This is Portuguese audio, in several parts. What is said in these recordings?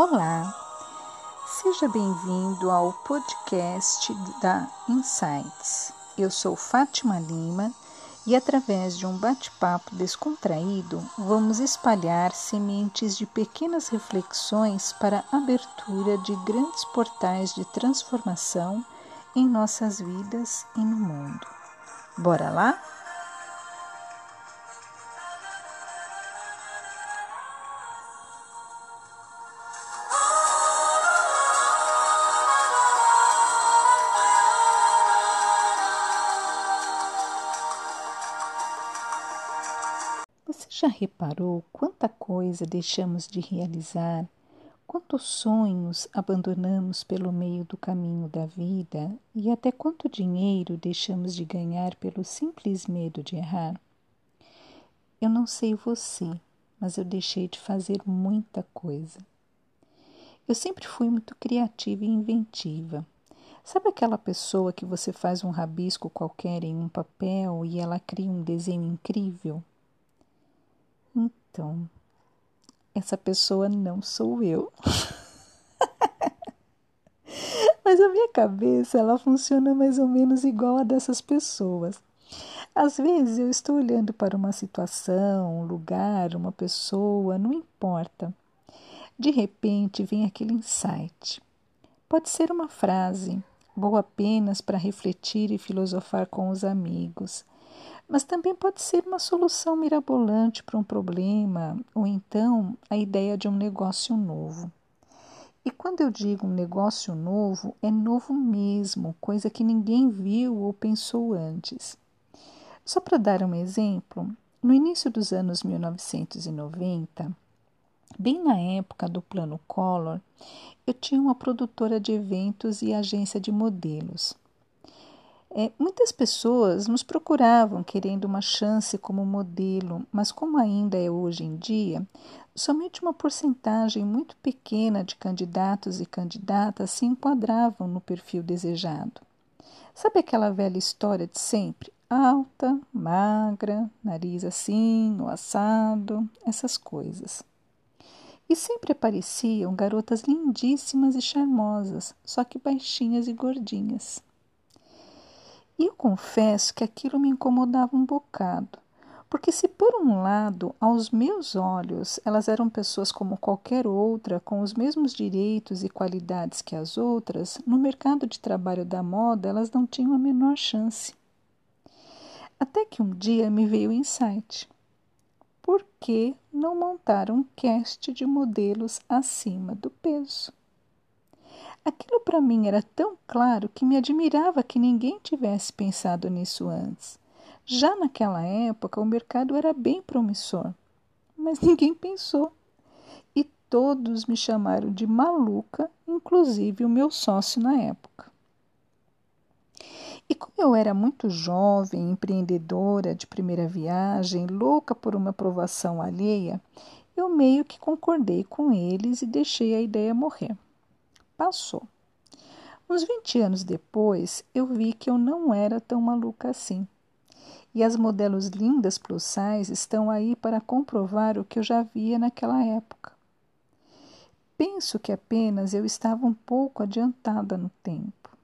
Olá, seja bem-vindo ao podcast da Insights. Eu sou Fátima Lima e, através de um bate-papo descontraído, vamos espalhar sementes de pequenas reflexões para a abertura de grandes portais de transformação em nossas vidas e no mundo. Bora lá? Reparou quanta coisa deixamos de realizar, quantos sonhos abandonamos pelo meio do caminho da vida e até quanto dinheiro deixamos de ganhar pelo simples medo de errar? Eu não sei você, mas eu deixei de fazer muita coisa. Eu sempre fui muito criativa e inventiva. Sabe aquela pessoa que você faz um rabisco qualquer em um papel e ela cria um desenho incrível? Então, essa pessoa não sou eu. Mas a minha cabeça, ela funciona mais ou menos igual a dessas pessoas. Às vezes eu estou olhando para uma situação, um lugar, uma pessoa, não importa. De repente vem aquele insight. Pode ser uma frase, boa apenas para refletir e filosofar com os amigos mas também pode ser uma solução mirabolante para um problema, ou então a ideia de um negócio novo. E quando eu digo um negócio novo, é novo mesmo, coisa que ninguém viu ou pensou antes. Só para dar um exemplo, no início dos anos 1990, bem na época do Plano Collor, eu tinha uma produtora de eventos e agência de modelos. É, muitas pessoas nos procuravam querendo uma chance como modelo, mas como ainda é hoje em dia, somente uma porcentagem muito pequena de candidatos e candidatas se enquadravam no perfil desejado. Sabe aquela velha história de sempre? Alta, magra, nariz assim, o assado, essas coisas. E sempre apareciam garotas lindíssimas e charmosas, só que baixinhas e gordinhas. E eu confesso que aquilo me incomodava um bocado, porque se por um lado, aos meus olhos, elas eram pessoas como qualquer outra, com os mesmos direitos e qualidades que as outras, no mercado de trabalho da moda elas não tinham a menor chance. Até que um dia me veio o insight. Por que não montar um cast de modelos acima do peso? Aquilo para mim era tão claro que me admirava que ninguém tivesse pensado nisso antes. Já naquela época, o mercado era bem promissor, mas ninguém pensou. E todos me chamaram de maluca, inclusive o meu sócio na época. E como eu era muito jovem, empreendedora de primeira viagem, louca por uma aprovação alheia, eu meio que concordei com eles e deixei a ideia morrer passou. Uns 20 anos depois, eu vi que eu não era tão maluca assim. E as modelos lindas plus size estão aí para comprovar o que eu já via naquela época. Penso que apenas eu estava um pouco adiantada no tempo.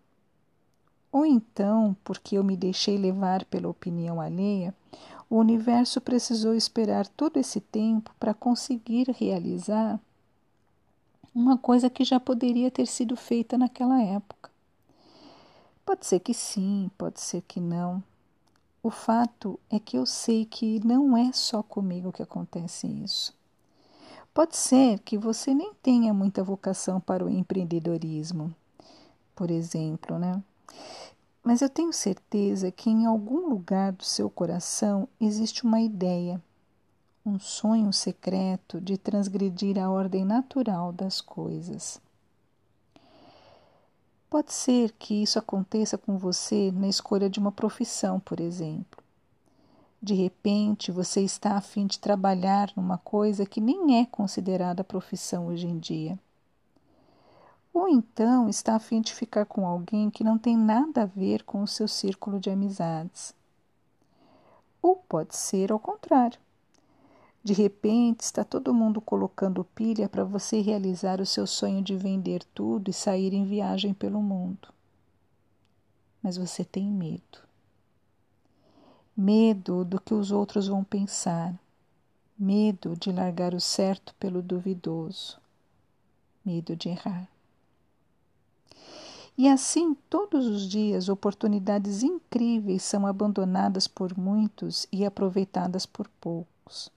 Ou então, porque eu me deixei levar pela opinião alheia, o universo precisou esperar todo esse tempo para conseguir realizar uma coisa que já poderia ter sido feita naquela época. Pode ser que sim, pode ser que não. O fato é que eu sei que não é só comigo que acontece isso. Pode ser que você nem tenha muita vocação para o empreendedorismo, por exemplo, né? Mas eu tenho certeza que em algum lugar do seu coração existe uma ideia um sonho secreto de transgredir a ordem natural das coisas. Pode ser que isso aconteça com você na escolha de uma profissão, por exemplo. De repente, você está a fim de trabalhar numa coisa que nem é considerada profissão hoje em dia. Ou então está a fim de ficar com alguém que não tem nada a ver com o seu círculo de amizades. Ou pode ser ao contrário De repente, está todo mundo colocando pilha para você realizar o seu sonho de vender tudo e sair em viagem pelo mundo. Mas você tem medo. Medo do que os outros vão pensar. Medo de largar o certo pelo duvidoso. Medo de errar. E assim, todos os dias, oportunidades incríveis são abandonadas por muitos e aproveitadas por poucos.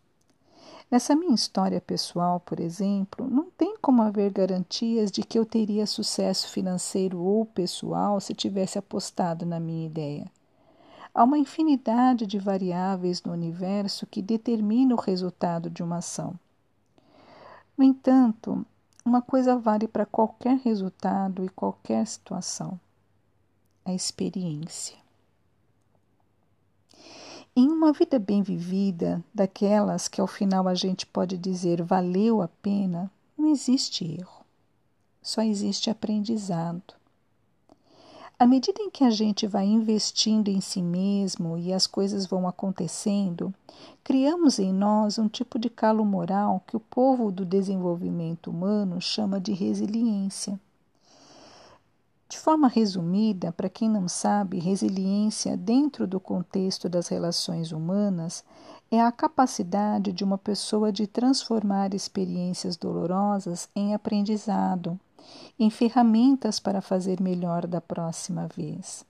Nessa minha história pessoal, por exemplo, não tem como haver garantias de que eu teria sucesso financeiro ou pessoal se tivesse apostado na minha ideia. Há uma infinidade de variáveis no universo que determina o resultado de uma ação. No entanto, uma coisa vale para qualquer resultado e qualquer situação: a experiência. Em uma vida bem vivida, daquelas que ao final a gente pode dizer valeu a pena, não existe erro, só existe aprendizado. À medida em que a gente vai investindo em si mesmo e as coisas vão acontecendo, criamos em nós um tipo de calo moral que o povo do desenvolvimento humano chama de resiliência. De forma resumida, para quem não sabe, resiliência, dentro do contexto das relações humanas, é a capacidade de uma pessoa de transformar experiências dolorosas em aprendizado, em ferramentas para fazer melhor da próxima vez.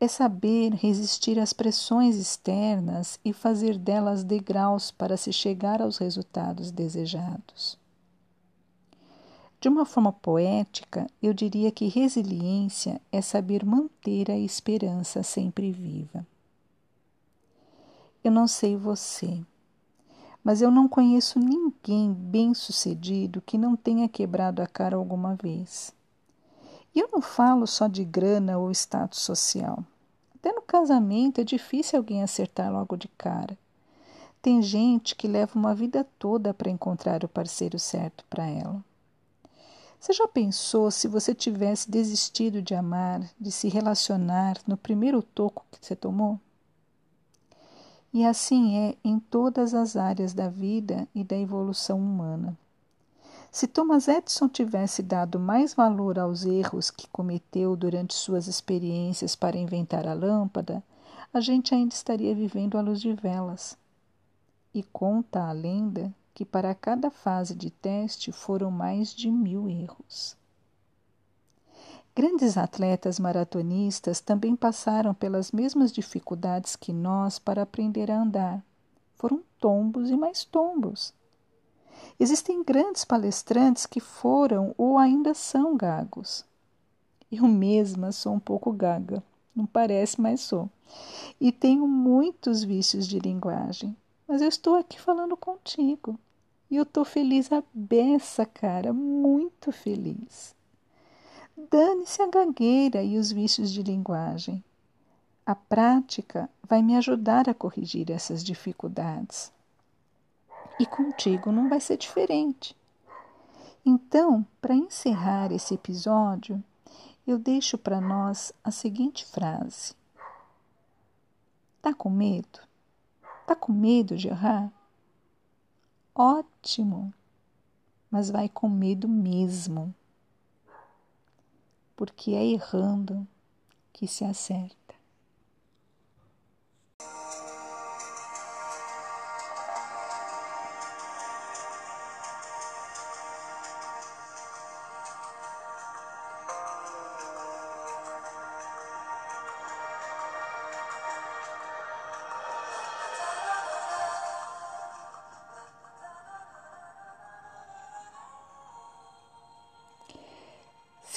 É saber resistir às pressões externas e fazer delas degraus para se chegar aos resultados desejados. De uma forma poética, eu diria que resiliência é saber manter a esperança sempre viva. Eu não sei você, mas eu não conheço ninguém bem-sucedido que não tenha quebrado a cara alguma vez. E eu não falo só de grana ou status social. Até no casamento é difícil alguém acertar logo de cara. Tem gente que leva uma vida toda para encontrar o parceiro certo para ela. Você já pensou se você tivesse desistido de amar, de se relacionar no primeiro toco que você tomou? E assim é em todas as áreas da vida e da evolução humana. Se Thomas Edison tivesse dado mais valor aos erros que cometeu durante suas experiências para inventar a lâmpada, a gente ainda estaria vivendo à luz de velas. E conta a lenda que para cada fase de teste foram mais de mil erros. Grandes atletas maratonistas também passaram pelas mesmas dificuldades que nós para aprender a andar. Foram tombos e mais tombos. Existem grandes palestrantes que foram ou ainda são gagos. Eu mesma sou um pouco gaga, não parece, mas sou. E tenho muitos vícios de linguagem mas eu estou aqui falando contigo. E eu estou feliz a beça, cara, muito feliz. Dane-se a gagueira e os vícios de linguagem. A prática vai me ajudar a corrigir essas dificuldades. E contigo não vai ser diferente. Então, para encerrar esse episódio, eu deixo para nós a seguinte frase: Tá com medo? Tá com medo de errar? Ótimo! Mas vai com medo mesmo. Porque é errando que se acerta.